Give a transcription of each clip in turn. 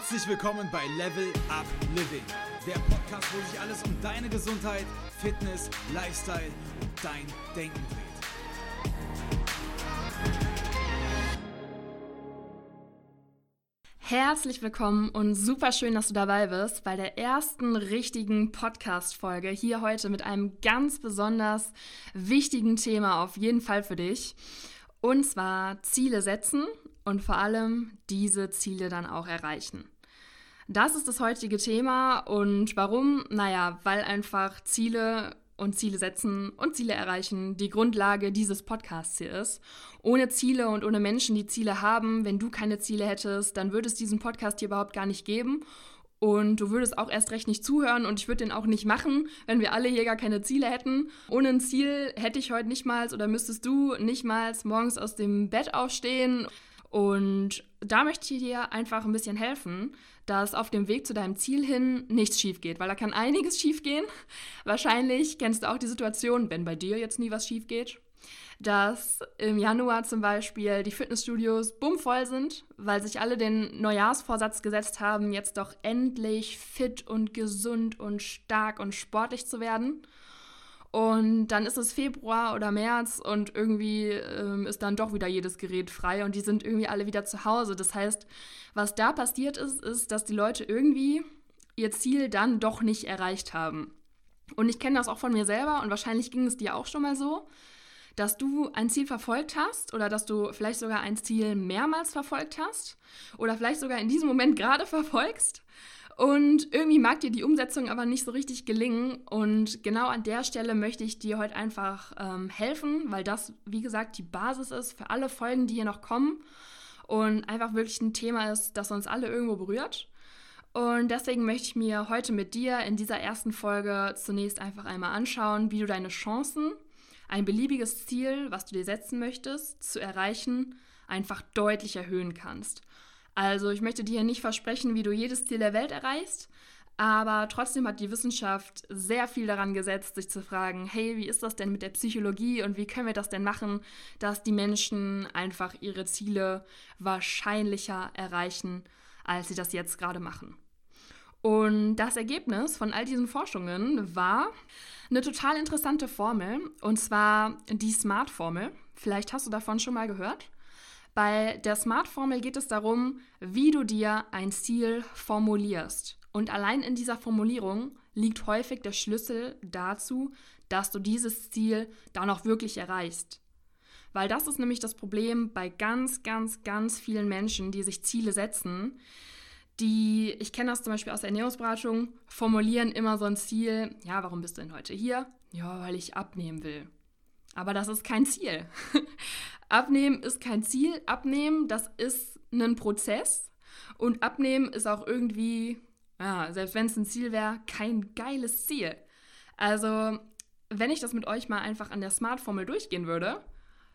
Herzlich willkommen bei Level Up Living, der Podcast, wo sich alles um deine Gesundheit, Fitness, Lifestyle und dein Denken dreht. Herzlich willkommen und super schön, dass du dabei bist bei der ersten richtigen Podcast-Folge hier heute mit einem ganz besonders wichtigen Thema auf jeden Fall für dich. Und zwar Ziele setzen und vor allem diese Ziele dann auch erreichen. Das ist das heutige Thema und warum? Naja, weil einfach Ziele und Ziele setzen und Ziele erreichen die Grundlage dieses Podcasts hier ist. Ohne Ziele und ohne Menschen, die Ziele haben, wenn du keine Ziele hättest, dann würde es diesen Podcast hier überhaupt gar nicht geben. Und du würdest auch erst recht nicht zuhören und ich würde den auch nicht machen, wenn wir alle hier gar keine Ziele hätten. Ohne ein Ziel hätte ich heute nicht mal oder müsstest du nicht mal morgens aus dem Bett aufstehen. Und da möchte ich dir einfach ein bisschen helfen, dass auf dem Weg zu deinem Ziel hin nichts schief geht, weil da kann einiges schief gehen. Wahrscheinlich kennst du auch die Situation, wenn bei dir jetzt nie was schief geht, dass im Januar zum Beispiel die Fitnessstudios bummvoll sind, weil sich alle den Neujahrsvorsatz gesetzt haben, jetzt doch endlich fit und gesund und stark und sportlich zu werden. Und dann ist es Februar oder März und irgendwie ähm, ist dann doch wieder jedes Gerät frei und die sind irgendwie alle wieder zu Hause. Das heißt, was da passiert ist, ist, dass die Leute irgendwie ihr Ziel dann doch nicht erreicht haben. Und ich kenne das auch von mir selber und wahrscheinlich ging es dir auch schon mal so, dass du ein Ziel verfolgt hast oder dass du vielleicht sogar ein Ziel mehrmals verfolgt hast oder vielleicht sogar in diesem Moment gerade verfolgst und irgendwie mag dir die Umsetzung aber nicht so richtig gelingen. Und genau an der Stelle möchte ich dir heute einfach ähm, helfen, weil das, wie gesagt, die Basis ist für alle Folgen, die hier noch kommen. Und einfach wirklich ein Thema ist, das uns alle irgendwo berührt. Und deswegen möchte ich mir heute mit dir in dieser ersten Folge zunächst einfach einmal anschauen, wie du deine Chancen, ein beliebiges Ziel, was du dir setzen möchtest, zu erreichen, einfach deutlich erhöhen kannst. Also ich möchte dir nicht versprechen, wie du jedes Ziel der Welt erreichst, aber trotzdem hat die Wissenschaft sehr viel daran gesetzt, sich zu fragen, hey, wie ist das denn mit der Psychologie und wie können wir das denn machen, dass die Menschen einfach ihre Ziele wahrscheinlicher erreichen, als sie das jetzt gerade machen. Und das Ergebnis von all diesen Forschungen war eine total interessante Formel, und zwar die SMART-Formel. Vielleicht hast du davon schon mal gehört. Bei der SMART-Formel geht es darum, wie du dir ein Ziel formulierst. Und allein in dieser Formulierung liegt häufig der Schlüssel dazu, dass du dieses Ziel dann auch wirklich erreichst. Weil das ist nämlich das Problem bei ganz, ganz, ganz vielen Menschen, die sich Ziele setzen. Die, ich kenne das zum Beispiel aus der Ernährungsberatung, formulieren immer so ein Ziel, ja, warum bist du denn heute hier? Ja, weil ich abnehmen will. Aber das ist kein Ziel. Abnehmen ist kein Ziel. Abnehmen, das ist ein Prozess. Und Abnehmen ist auch irgendwie, ja, selbst wenn es ein Ziel wäre, kein geiles Ziel. Also, wenn ich das mit euch mal einfach an der Smart-Formel durchgehen würde,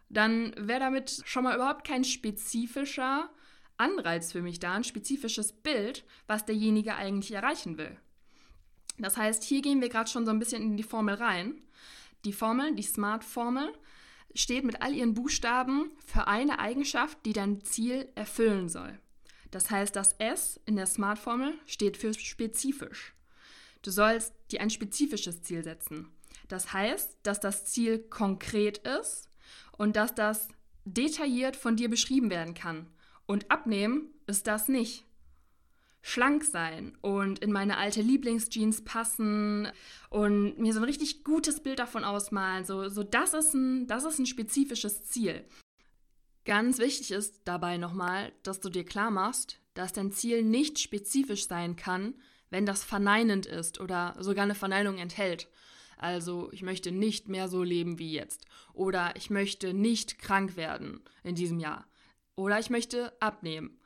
dann wäre damit schon mal überhaupt kein spezifischer Anreiz für mich da, ein spezifisches Bild, was derjenige eigentlich erreichen will. Das heißt, hier gehen wir gerade schon so ein bisschen in die Formel rein. Die Formel, die Smart-Formel, steht mit all ihren Buchstaben für eine Eigenschaft, die dein Ziel erfüllen soll. Das heißt, das S in der Smart-Formel steht für spezifisch. Du sollst dir ein spezifisches Ziel setzen. Das heißt, dass das Ziel konkret ist und dass das detailliert von dir beschrieben werden kann. Und abnehmen ist das nicht schlank sein und in meine alte Lieblingsjeans passen und mir so ein richtig gutes Bild davon ausmalen. So, so das, ist ein, das ist ein spezifisches Ziel. Ganz wichtig ist dabei nochmal, dass du dir klar machst, dass dein Ziel nicht spezifisch sein kann, wenn das verneinend ist oder sogar eine Verneinung enthält. Also ich möchte nicht mehr so leben wie jetzt. Oder ich möchte nicht krank werden in diesem Jahr. Oder ich möchte abnehmen.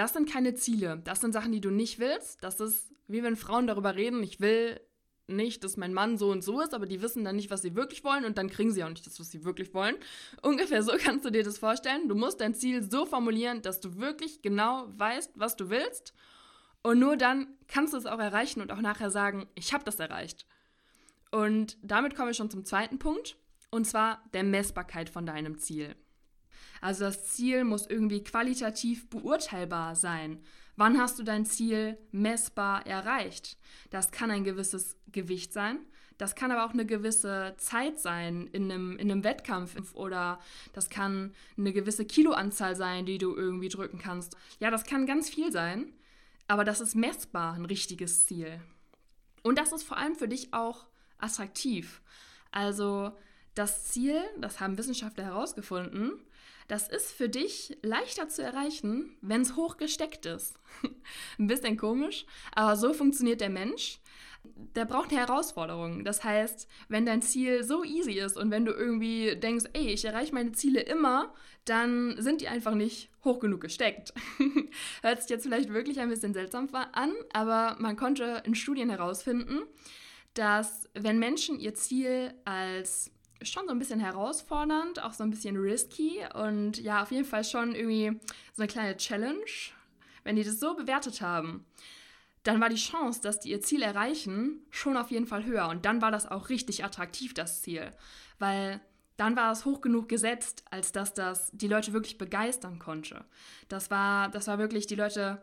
Das sind keine Ziele. Das sind Sachen, die du nicht willst. Das ist wie wenn Frauen darüber reden, ich will nicht, dass mein Mann so und so ist, aber die wissen dann nicht, was sie wirklich wollen und dann kriegen sie auch nicht das, was sie wirklich wollen. Ungefähr so kannst du dir das vorstellen. Du musst dein Ziel so formulieren, dass du wirklich genau weißt, was du willst. Und nur dann kannst du es auch erreichen und auch nachher sagen, ich habe das erreicht. Und damit komme ich schon zum zweiten Punkt, und zwar der Messbarkeit von deinem Ziel. Also das Ziel muss irgendwie qualitativ beurteilbar sein. Wann hast du dein Ziel messbar erreicht? Das kann ein gewisses Gewicht sein. Das kann aber auch eine gewisse Zeit sein in einem, in einem Wettkampf oder das kann eine gewisse Kiloanzahl sein, die du irgendwie drücken kannst. Ja, das kann ganz viel sein, aber das ist messbar ein richtiges Ziel. Und das ist vor allem für dich auch attraktiv. Also das Ziel, das haben Wissenschaftler herausgefunden, das ist für dich leichter zu erreichen, wenn es hoch gesteckt ist. Ein bisschen komisch, aber so funktioniert der Mensch. Der braucht eine Herausforderung. Das heißt, wenn dein Ziel so easy ist und wenn du irgendwie denkst, ey, ich erreiche meine Ziele immer, dann sind die einfach nicht hoch genug gesteckt. Hört sich jetzt vielleicht wirklich ein bisschen seltsam an, aber man konnte in Studien herausfinden, dass wenn Menschen ihr Ziel als schon so ein bisschen herausfordernd, auch so ein bisschen risky und ja, auf jeden Fall schon irgendwie so eine kleine Challenge. Wenn die das so bewertet haben, dann war die Chance, dass die ihr Ziel erreichen, schon auf jeden Fall höher. Und dann war das auch richtig attraktiv, das Ziel. Weil dann war es hoch genug gesetzt, als dass das die Leute wirklich begeistern konnte. Das war, das war wirklich die Leute,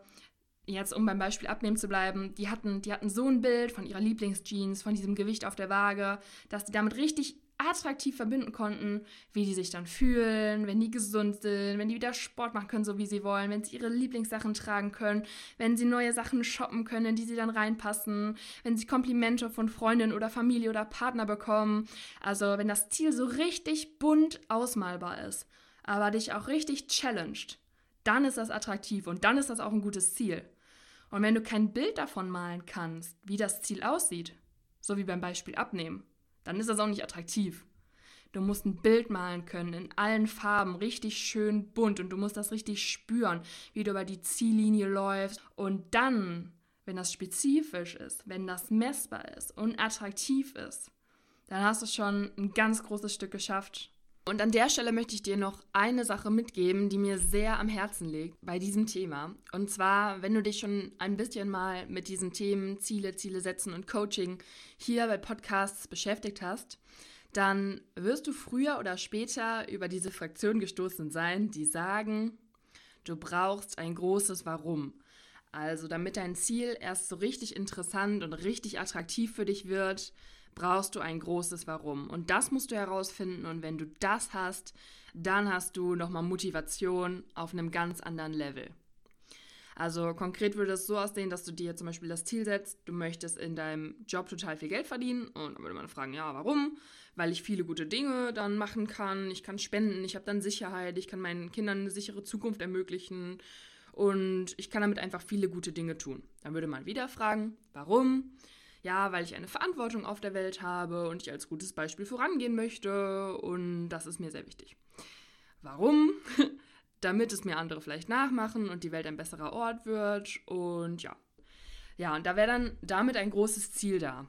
jetzt um beim Beispiel abnehmen zu bleiben, die hatten, die hatten so ein Bild von ihrer Lieblingsjeans, von diesem Gewicht auf der Waage, dass die damit richtig attraktiv verbinden konnten, wie die sich dann fühlen, wenn die gesund sind, wenn die wieder Sport machen können, so wie sie wollen, wenn sie ihre Lieblingssachen tragen können, wenn sie neue Sachen shoppen können, in die sie dann reinpassen, wenn sie Komplimente von Freundin oder Familie oder Partner bekommen. Also wenn das Ziel so richtig bunt ausmalbar ist, aber dich auch richtig challenged, dann ist das attraktiv und dann ist das auch ein gutes Ziel. Und wenn du kein Bild davon malen kannst, wie das Ziel aussieht, so wie beim Beispiel abnehmen, dann ist das auch nicht attraktiv. Du musst ein Bild malen können in allen Farben, richtig schön bunt und du musst das richtig spüren, wie du über die Ziellinie läufst. Und dann, wenn das spezifisch ist, wenn das messbar ist und attraktiv ist, dann hast du schon ein ganz großes Stück geschafft. Und an der Stelle möchte ich dir noch eine Sache mitgeben, die mir sehr am Herzen liegt bei diesem Thema. Und zwar, wenn du dich schon ein bisschen mal mit diesen Themen Ziele, Ziele setzen und Coaching hier bei Podcasts beschäftigt hast, dann wirst du früher oder später über diese Fraktion gestoßen sein, die sagen, du brauchst ein großes Warum. Also damit dein Ziel erst so richtig interessant und richtig attraktiv für dich wird, brauchst du ein großes Warum. Und das musst du herausfinden. Und wenn du das hast, dann hast du nochmal Motivation auf einem ganz anderen Level. Also konkret würde es so aussehen, dass du dir zum Beispiel das Ziel setzt, du möchtest in deinem Job total viel Geld verdienen. Und dann würde man fragen, ja, warum? Weil ich viele gute Dinge dann machen kann, ich kann spenden, ich habe dann Sicherheit, ich kann meinen Kindern eine sichere Zukunft ermöglichen und ich kann damit einfach viele gute Dinge tun. Dann würde man wieder fragen, warum? Ja, weil ich eine Verantwortung auf der Welt habe und ich als gutes Beispiel vorangehen möchte und das ist mir sehr wichtig. Warum? Damit es mir andere vielleicht nachmachen und die Welt ein besserer Ort wird und ja. Ja, und da wäre dann damit ein großes Ziel da.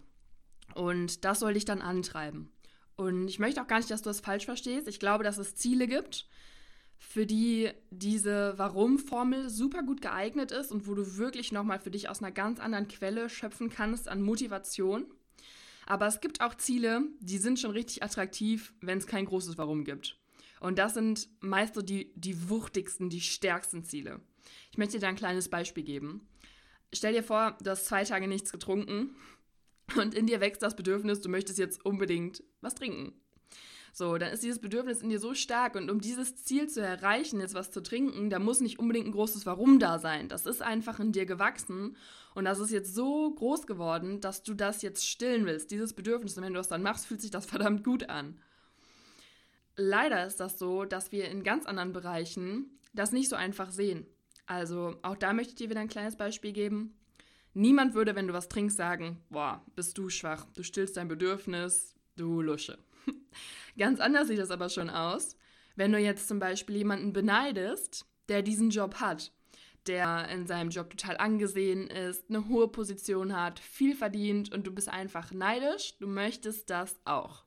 Und das soll dich dann antreiben. Und ich möchte auch gar nicht, dass du das falsch verstehst. Ich glaube, dass es Ziele gibt, für die diese Warum-Formel super gut geeignet ist und wo du wirklich nochmal für dich aus einer ganz anderen Quelle schöpfen kannst an Motivation. Aber es gibt auch Ziele, die sind schon richtig attraktiv, wenn es kein großes Warum gibt. Und das sind meist so die, die wuchtigsten, die stärksten Ziele. Ich möchte dir da ein kleines Beispiel geben. Stell dir vor, du hast zwei Tage nichts getrunken und in dir wächst das Bedürfnis, du möchtest jetzt unbedingt was trinken. So, dann ist dieses Bedürfnis in dir so stark und um dieses Ziel zu erreichen, jetzt was zu trinken, da muss nicht unbedingt ein großes Warum da sein. Das ist einfach in dir gewachsen und das ist jetzt so groß geworden, dass du das jetzt stillen willst, dieses Bedürfnis. Und wenn du das dann machst, fühlt sich das verdammt gut an. Leider ist das so, dass wir in ganz anderen Bereichen das nicht so einfach sehen. Also auch da möchte ich dir wieder ein kleines Beispiel geben. Niemand würde, wenn du was trinkst, sagen, boah, bist du schwach, du stillst dein Bedürfnis, du Lusche. Ganz anders sieht das aber schon aus, wenn du jetzt zum Beispiel jemanden beneidest, der diesen Job hat, der in seinem Job total angesehen ist, eine hohe Position hat, viel verdient und du bist einfach neidisch, du möchtest das auch.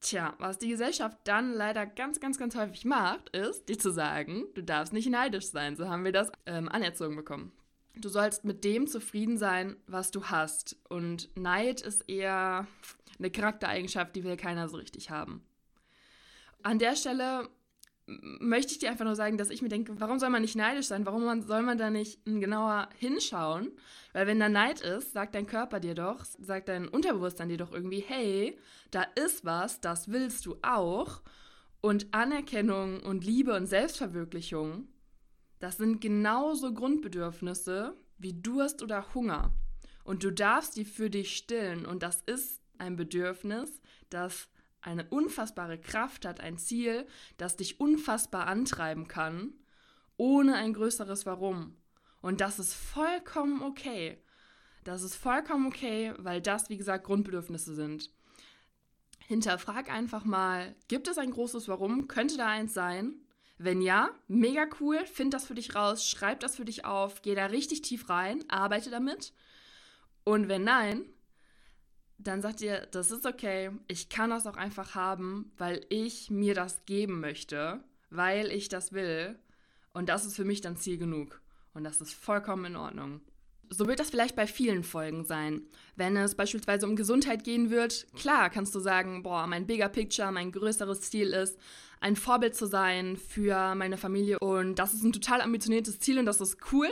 Tja, was die Gesellschaft dann leider ganz, ganz, ganz häufig macht, ist, dir zu sagen, du darfst nicht neidisch sein. So haben wir das ähm, anerzogen bekommen. Du sollst mit dem zufrieden sein, was du hast. Und Neid ist eher eine Charaktereigenschaft, die will keiner so richtig haben. An der Stelle möchte ich dir einfach nur sagen, dass ich mir denke, warum soll man nicht neidisch sein? Warum man, soll man da nicht genauer hinschauen? Weil wenn da Neid ist, sagt dein Körper dir doch, sagt dein Unterbewusstsein dir doch irgendwie, hey, da ist was, das willst du auch. Und Anerkennung und Liebe und Selbstverwirklichung, das sind genauso Grundbedürfnisse wie Durst oder Hunger. Und du darfst die für dich stillen. Und das ist ein Bedürfnis, das eine unfassbare Kraft hat, ein Ziel, das dich unfassbar antreiben kann, ohne ein größeres Warum. Und das ist vollkommen okay. Das ist vollkommen okay, weil das, wie gesagt, Grundbedürfnisse sind. Hinterfrag einfach mal, gibt es ein großes Warum? Könnte da eins sein? Wenn ja, mega cool, find das für dich raus, schreib das für dich auf, geh da richtig tief rein, arbeite damit. Und wenn nein, dann sagt ihr, das ist okay, ich kann das auch einfach haben, weil ich mir das geben möchte, weil ich das will. Und das ist für mich dann Ziel genug. Und das ist vollkommen in Ordnung. So wird das vielleicht bei vielen Folgen sein. Wenn es beispielsweise um Gesundheit gehen wird, klar kannst du sagen, boah, mein bigger Picture, mein größeres Ziel ist, ein Vorbild zu sein für meine Familie. Und das ist ein total ambitioniertes Ziel und das ist cool.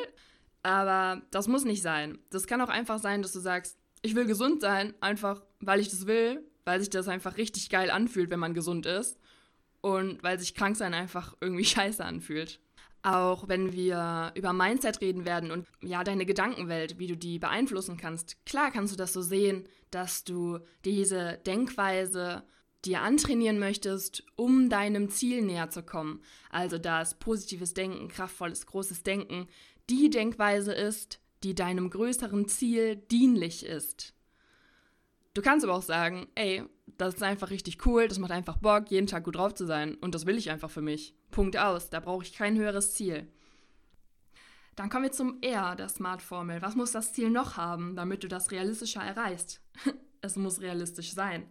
Aber das muss nicht sein. Das kann auch einfach sein, dass du sagst, ich will gesund sein, einfach weil ich das will, weil sich das einfach richtig geil anfühlt, wenn man gesund ist und weil sich krank sein einfach irgendwie scheiße anfühlt. Auch wenn wir über Mindset reden werden und ja, deine Gedankenwelt, wie du die beeinflussen kannst. Klar kannst du das so sehen, dass du diese Denkweise dir antrainieren möchtest, um deinem Ziel näher zu kommen. Also dass positives Denken, kraftvolles, großes Denken die Denkweise ist, die deinem größeren Ziel dienlich ist. Du kannst aber auch sagen, ey, das ist einfach richtig cool, das macht einfach Bock, jeden Tag gut drauf zu sein und das will ich einfach für mich. Punkt aus, da brauche ich kein höheres Ziel. Dann kommen wir zum R der Smart-Formel. Was muss das Ziel noch haben, damit du das realistischer erreichst? es muss realistisch sein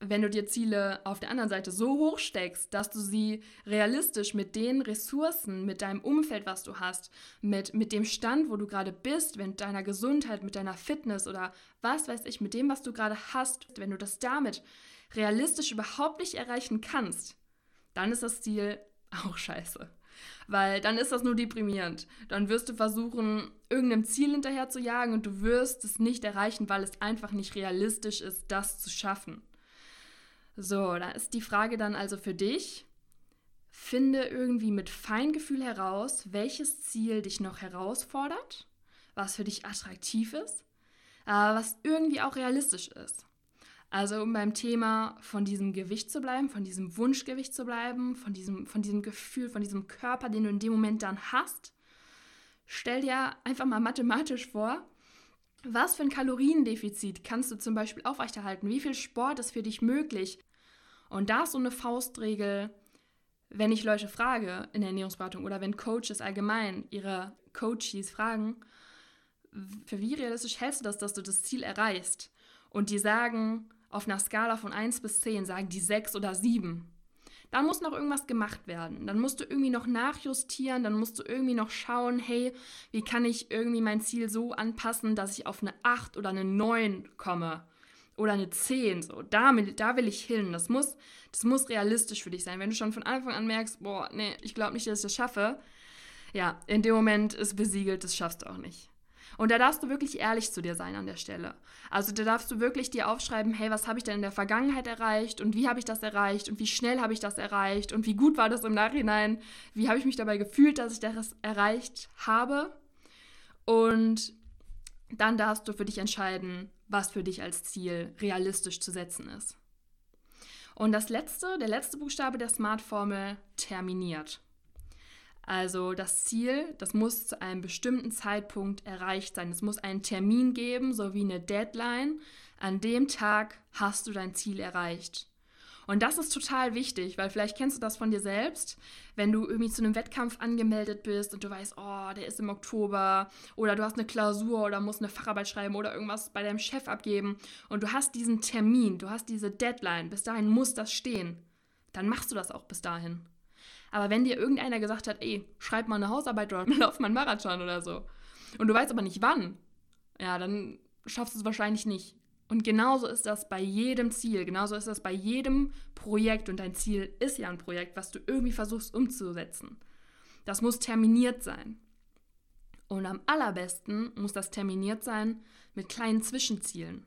wenn du dir Ziele auf der anderen Seite so hoch steckst, dass du sie realistisch mit den Ressourcen, mit deinem Umfeld, was du hast, mit, mit dem Stand, wo du gerade bist, mit deiner Gesundheit, mit deiner Fitness oder was weiß ich, mit dem, was du gerade hast, wenn du das damit realistisch überhaupt nicht erreichen kannst, dann ist das Ziel auch scheiße. Weil dann ist das nur deprimierend. Dann wirst du versuchen, irgendeinem Ziel hinterher zu jagen und du wirst es nicht erreichen, weil es einfach nicht realistisch ist, das zu schaffen. So, da ist die Frage dann also für dich. Finde irgendwie mit Feingefühl heraus, welches Ziel dich noch herausfordert, was für dich attraktiv ist, aber was irgendwie auch realistisch ist. Also um beim Thema von diesem Gewicht zu bleiben, von diesem Wunschgewicht zu bleiben, von diesem, von diesem Gefühl, von diesem Körper, den du in dem Moment dann hast, stell dir einfach mal mathematisch vor, was für ein Kaloriendefizit kannst du zum Beispiel aufrechterhalten? Wie viel Sport ist für dich möglich? Und da ist so eine Faustregel, wenn ich Leute frage in der Ernährungsberatung oder wenn Coaches allgemein ihre Coaches fragen, für wie realistisch hältst du das, dass du das Ziel erreichst? Und die sagen, auf einer Skala von 1 bis 10 sagen die 6 oder 7 dann muss noch irgendwas gemacht werden. Dann musst du irgendwie noch nachjustieren, dann musst du irgendwie noch schauen, hey, wie kann ich irgendwie mein Ziel so anpassen, dass ich auf eine 8 oder eine 9 komme oder eine 10, so, da, da will ich hin. Das muss, das muss realistisch für dich sein. Wenn du schon von Anfang an merkst, boah, nee, ich glaube nicht, dass ich das schaffe, ja, in dem Moment ist besiegelt, das schaffst du auch nicht. Und da darfst du wirklich ehrlich zu dir sein an der Stelle. Also da darfst du wirklich dir aufschreiben, hey, was habe ich denn in der Vergangenheit erreicht und wie habe ich das erreicht und wie schnell habe ich das erreicht und wie gut war das im Nachhinein, wie habe ich mich dabei gefühlt, dass ich das erreicht habe. Und dann darfst du für dich entscheiden, was für dich als Ziel realistisch zu setzen ist. Und das letzte, der letzte Buchstabe der Smart-Formel terminiert. Also das Ziel, das muss zu einem bestimmten Zeitpunkt erreicht sein. Es muss einen Termin geben, sowie eine Deadline. An dem Tag hast du dein Ziel erreicht. Und das ist total wichtig, weil vielleicht kennst du das von dir selbst, wenn du irgendwie zu einem Wettkampf angemeldet bist und du weißt, oh, der ist im Oktober oder du hast eine Klausur oder musst eine Facharbeit schreiben oder irgendwas bei deinem Chef abgeben und du hast diesen Termin, du hast diese Deadline, bis dahin muss das stehen, dann machst du das auch bis dahin. Aber wenn dir irgendeiner gesagt hat, ey, schreib mal eine Hausarbeit oder lauf mal einen Marathon oder so, und du weißt aber nicht wann, ja, dann schaffst du es wahrscheinlich nicht. Und genauso ist das bei jedem Ziel, genauso ist das bei jedem Projekt und dein Ziel ist ja ein Projekt, was du irgendwie versuchst umzusetzen. Das muss terminiert sein. Und am allerbesten muss das terminiert sein mit kleinen Zwischenzielen.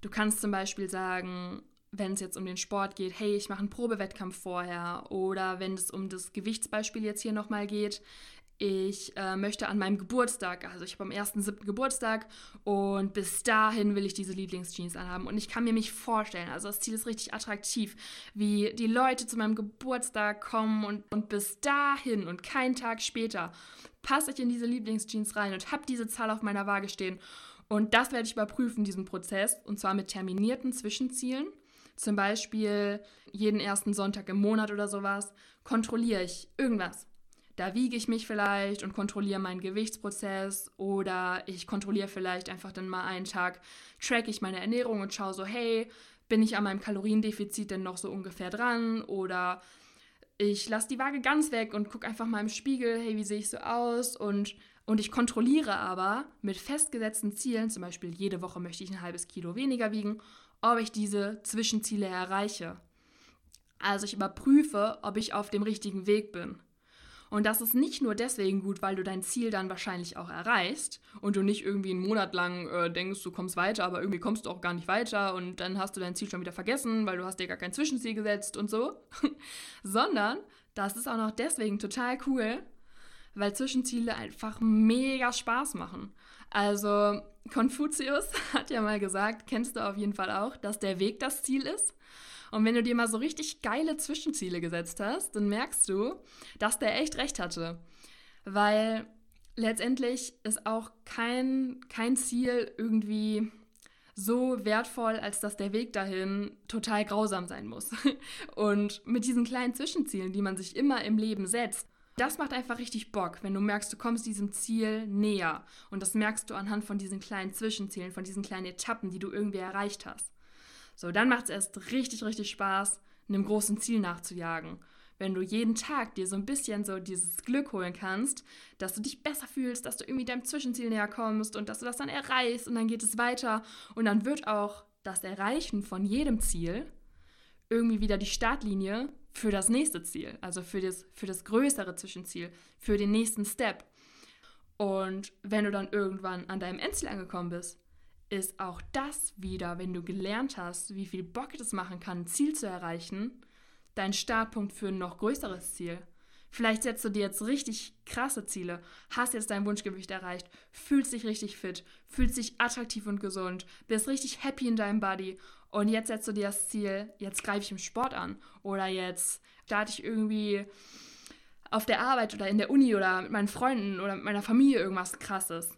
Du kannst zum Beispiel sagen, wenn es jetzt um den Sport geht, hey, ich mache einen Probewettkampf vorher. Oder wenn es um das Gewichtsbeispiel jetzt hier nochmal geht, ich äh, möchte an meinem Geburtstag, also ich habe am 1.7. Geburtstag und bis dahin will ich diese Lieblingsjeans anhaben. Und ich kann mir mich vorstellen, also das Ziel ist richtig attraktiv, wie die Leute zu meinem Geburtstag kommen und, und bis dahin und keinen Tag später passe ich in diese Lieblingsjeans rein und habe diese Zahl auf meiner Waage stehen. Und das werde ich überprüfen, diesen Prozess, und zwar mit terminierten Zwischenzielen. Zum Beispiel jeden ersten Sonntag im Monat oder sowas kontrolliere ich irgendwas. Da wiege ich mich vielleicht und kontrolliere meinen Gewichtsprozess oder ich kontrolliere vielleicht einfach dann mal einen Tag, track ich meine Ernährung und schaue so, hey, bin ich an meinem Kaloriendefizit denn noch so ungefähr dran? Oder ich lasse die Waage ganz weg und gucke einfach mal im Spiegel, hey, wie sehe ich so aus? Und und ich kontrolliere aber mit festgesetzten Zielen, zum Beispiel jede Woche möchte ich ein halbes Kilo weniger wiegen, ob ich diese Zwischenziele erreiche. Also ich überprüfe, ob ich auf dem richtigen Weg bin. Und das ist nicht nur deswegen gut, weil du dein Ziel dann wahrscheinlich auch erreichst und du nicht irgendwie einen Monat lang äh, denkst, du kommst weiter, aber irgendwie kommst du auch gar nicht weiter und dann hast du dein Ziel schon wieder vergessen, weil du hast dir gar kein Zwischenziel gesetzt und so, sondern das ist auch noch deswegen total cool, weil Zwischenziele einfach mega Spaß machen. Also Konfuzius hat ja mal gesagt, kennst du auf jeden Fall auch, dass der Weg das Ziel ist. Und wenn du dir mal so richtig geile Zwischenziele gesetzt hast, dann merkst du, dass der echt recht hatte. Weil letztendlich ist auch kein, kein Ziel irgendwie so wertvoll, als dass der Weg dahin total grausam sein muss. Und mit diesen kleinen Zwischenzielen, die man sich immer im Leben setzt, das macht einfach richtig Bock, wenn du merkst, du kommst diesem Ziel näher. Und das merkst du anhand von diesen kleinen Zwischenzielen, von diesen kleinen Etappen, die du irgendwie erreicht hast. So, dann macht es erst richtig, richtig Spaß, einem großen Ziel nachzujagen. Wenn du jeden Tag dir so ein bisschen so dieses Glück holen kannst, dass du dich besser fühlst, dass du irgendwie deinem Zwischenziel näher kommst und dass du das dann erreichst und dann geht es weiter und dann wird auch das Erreichen von jedem Ziel irgendwie wieder die Startlinie für das nächste Ziel, also für das, für das größere Zwischenziel, für den nächsten Step. Und wenn du dann irgendwann an deinem Endziel angekommen bist, ist auch das wieder, wenn du gelernt hast, wie viel Bock es machen kann, ein Ziel zu erreichen, dein Startpunkt für ein noch größeres Ziel. Vielleicht setzt du dir jetzt richtig krasse Ziele, hast jetzt dein Wunschgewicht erreicht, fühlst dich richtig fit, fühlst dich attraktiv und gesund, bist richtig happy in deinem Body und jetzt setzt du dir das Ziel, jetzt greife ich im Sport an oder jetzt starte ich irgendwie auf der Arbeit oder in der Uni oder mit meinen Freunden oder mit meiner Familie irgendwas krasses.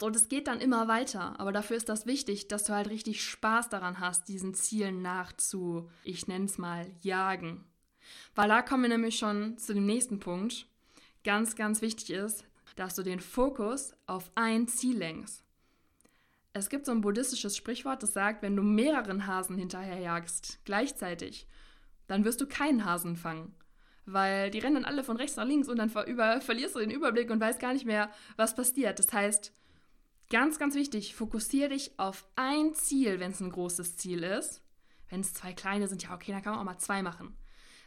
Und es geht dann immer weiter. Aber dafür ist das wichtig, dass du halt richtig Spaß daran hast, diesen Zielen nachzu, ich nenne es mal, jagen. Weil da kommen wir nämlich schon zu dem nächsten Punkt. Ganz, ganz wichtig ist, dass du den Fokus auf ein Ziel lenkst. Es gibt so ein buddhistisches Sprichwort, das sagt, wenn du mehreren Hasen hinterherjagst, gleichzeitig, dann wirst du keinen Hasen fangen. Weil die rennen dann alle von rechts nach links und dann ver verlierst du den Überblick und weißt gar nicht mehr, was passiert. Das heißt, Ganz, ganz wichtig, fokussiere dich auf ein Ziel, wenn es ein großes Ziel ist. Wenn es zwei kleine sind, ja, okay, dann kann man auch mal zwei machen.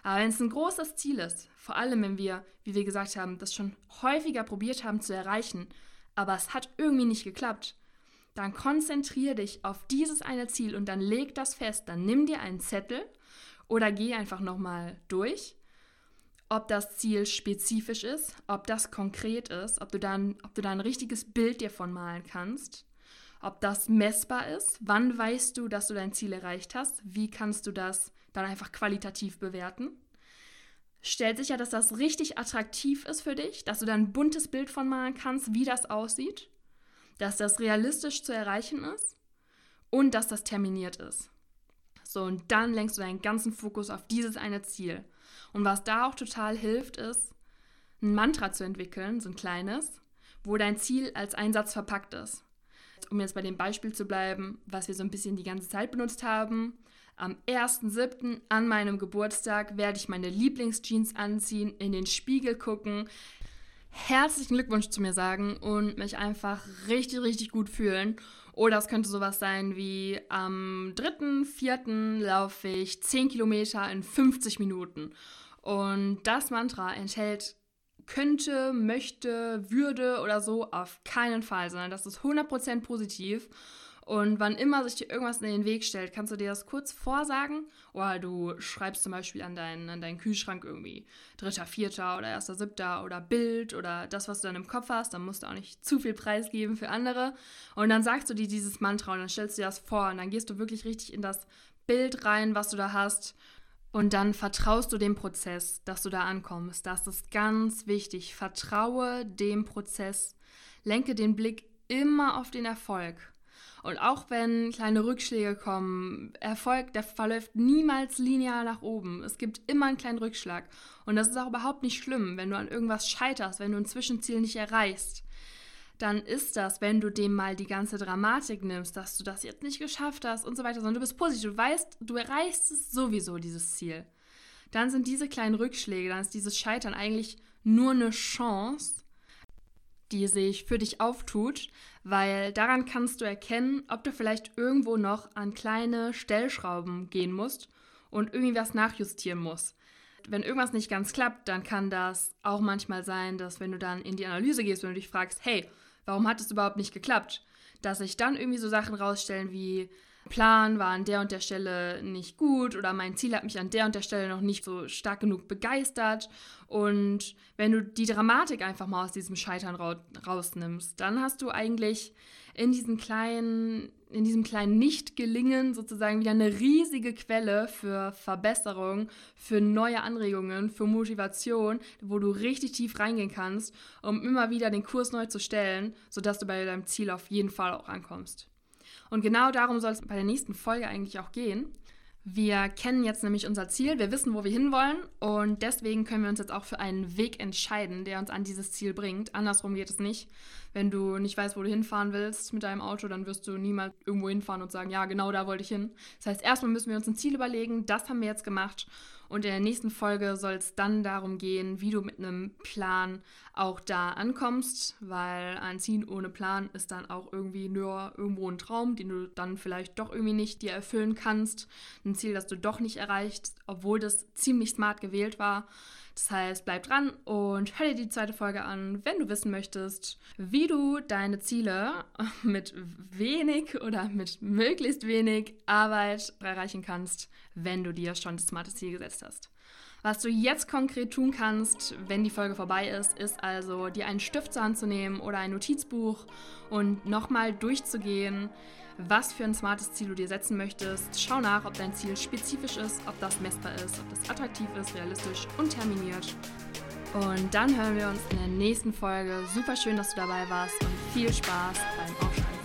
Aber wenn es ein großes Ziel ist, vor allem wenn wir, wie wir gesagt haben, das schon häufiger probiert haben zu erreichen, aber es hat irgendwie nicht geklappt, dann konzentriere dich auf dieses eine Ziel und dann leg das fest. Dann nimm dir einen Zettel oder geh einfach nochmal durch ob das Ziel spezifisch ist, ob das konkret ist, ob du dann, ob du da ein richtiges Bild dir von malen kannst, ob das messbar ist, wann weißt du, dass du dein Ziel erreicht hast, wie kannst du das dann einfach qualitativ bewerten. Stellt sicher, dass das richtig attraktiv ist für dich, dass du da ein buntes Bild von malen kannst, wie das aussieht, dass das realistisch zu erreichen ist und dass das terminiert ist. So, und dann lenkst du deinen ganzen Fokus auf dieses eine Ziel. Und was da auch total hilft, ist, ein Mantra zu entwickeln, so ein kleines, wo dein Ziel als Einsatz verpackt ist. Um jetzt bei dem Beispiel zu bleiben, was wir so ein bisschen die ganze Zeit benutzt haben. Am 1.7. an meinem Geburtstag werde ich meine Lieblingsjeans anziehen, in den Spiegel gucken, herzlichen Glückwunsch zu mir sagen und mich einfach richtig, richtig gut fühlen. Oder es könnte sowas sein wie am 3.4. laufe ich 10 Kilometer in 50 Minuten. Und das Mantra enthält könnte, möchte, würde oder so auf keinen Fall, sondern das ist 100% positiv. Und wann immer sich dir irgendwas in den Weg stellt, kannst du dir das kurz vorsagen. Oder du schreibst zum Beispiel an deinen, an deinen Kühlschrank irgendwie dritter, vierter oder erster, siebter oder Bild oder das, was du dann im Kopf hast. Dann musst du auch nicht zu viel preisgeben für andere. Und dann sagst du dir dieses Mantra und dann stellst du dir das vor und dann gehst du wirklich richtig in das Bild rein, was du da hast. Und dann vertraust du dem Prozess, dass du da ankommst. Das ist ganz wichtig. Vertraue dem Prozess. Lenke den Blick immer auf den Erfolg. Und auch wenn kleine Rückschläge kommen, Erfolg, der verläuft niemals linear nach oben. Es gibt immer einen kleinen Rückschlag. Und das ist auch überhaupt nicht schlimm, wenn du an irgendwas scheiterst, wenn du ein Zwischenziel nicht erreichst. Dann ist das, wenn du dem mal die ganze Dramatik nimmst, dass du das jetzt nicht geschafft hast und so weiter, sondern du bist positiv. Du weißt, du erreichst es sowieso, dieses Ziel. Dann sind diese kleinen Rückschläge, dann ist dieses Scheitern eigentlich nur eine Chance, die sich für dich auftut, weil daran kannst du erkennen, ob du vielleicht irgendwo noch an kleine Stellschrauben gehen musst und irgendwie was nachjustieren musst. Wenn irgendwas nicht ganz klappt, dann kann das auch manchmal sein, dass wenn du dann in die Analyse gehst und du dich fragst, hey, warum hat es überhaupt nicht geklappt? Dass sich dann irgendwie so Sachen rausstellen wie, Plan war an der und der Stelle nicht gut oder mein Ziel hat mich an der und der Stelle noch nicht so stark genug begeistert. Und wenn du die Dramatik einfach mal aus diesem Scheitern rausnimmst, dann hast du eigentlich in diesem kleinen, in diesem kleinen Nicht-Gelingen sozusagen wieder eine riesige Quelle für Verbesserung, für neue Anregungen, für Motivation, wo du richtig tief reingehen kannst, um immer wieder den Kurs neu zu stellen, sodass du bei deinem Ziel auf jeden Fall auch ankommst. Und genau darum soll es bei der nächsten Folge eigentlich auch gehen. Wir kennen jetzt nämlich unser Ziel, wir wissen, wo wir hinwollen und deswegen können wir uns jetzt auch für einen Weg entscheiden, der uns an dieses Ziel bringt. Andersrum geht es nicht. Wenn du nicht weißt, wo du hinfahren willst mit deinem Auto, dann wirst du niemals irgendwo hinfahren und sagen, ja, genau da wollte ich hin. Das heißt, erstmal müssen wir uns ein Ziel überlegen, das haben wir jetzt gemacht und in der nächsten Folge soll es dann darum gehen, wie du mit einem Plan auch da ankommst, weil ein Ziel ohne Plan ist dann auch irgendwie nur irgendwo ein Traum, den du dann vielleicht doch irgendwie nicht dir erfüllen kannst. Ein Ziel, das du doch nicht erreicht, obwohl das ziemlich smart gewählt war. Das heißt, bleib dran und hör dir die zweite Folge an, wenn du wissen möchtest, wie du deine Ziele mit wenig oder mit möglichst wenig Arbeit erreichen kannst, wenn du dir schon das smarte Ziel gesetzt hast. Was du jetzt konkret tun kannst, wenn die Folge vorbei ist, ist also dir einen Stift zur Hand zu nehmen oder ein Notizbuch und nochmal durchzugehen, was für ein smartes Ziel du dir setzen möchtest. Schau nach, ob dein Ziel spezifisch ist, ob das messbar ist, ob das attraktiv ist, realistisch und terminiert. Und dann hören wir uns in der nächsten Folge. Super schön, dass du dabei warst und viel Spaß beim Aufschreiben.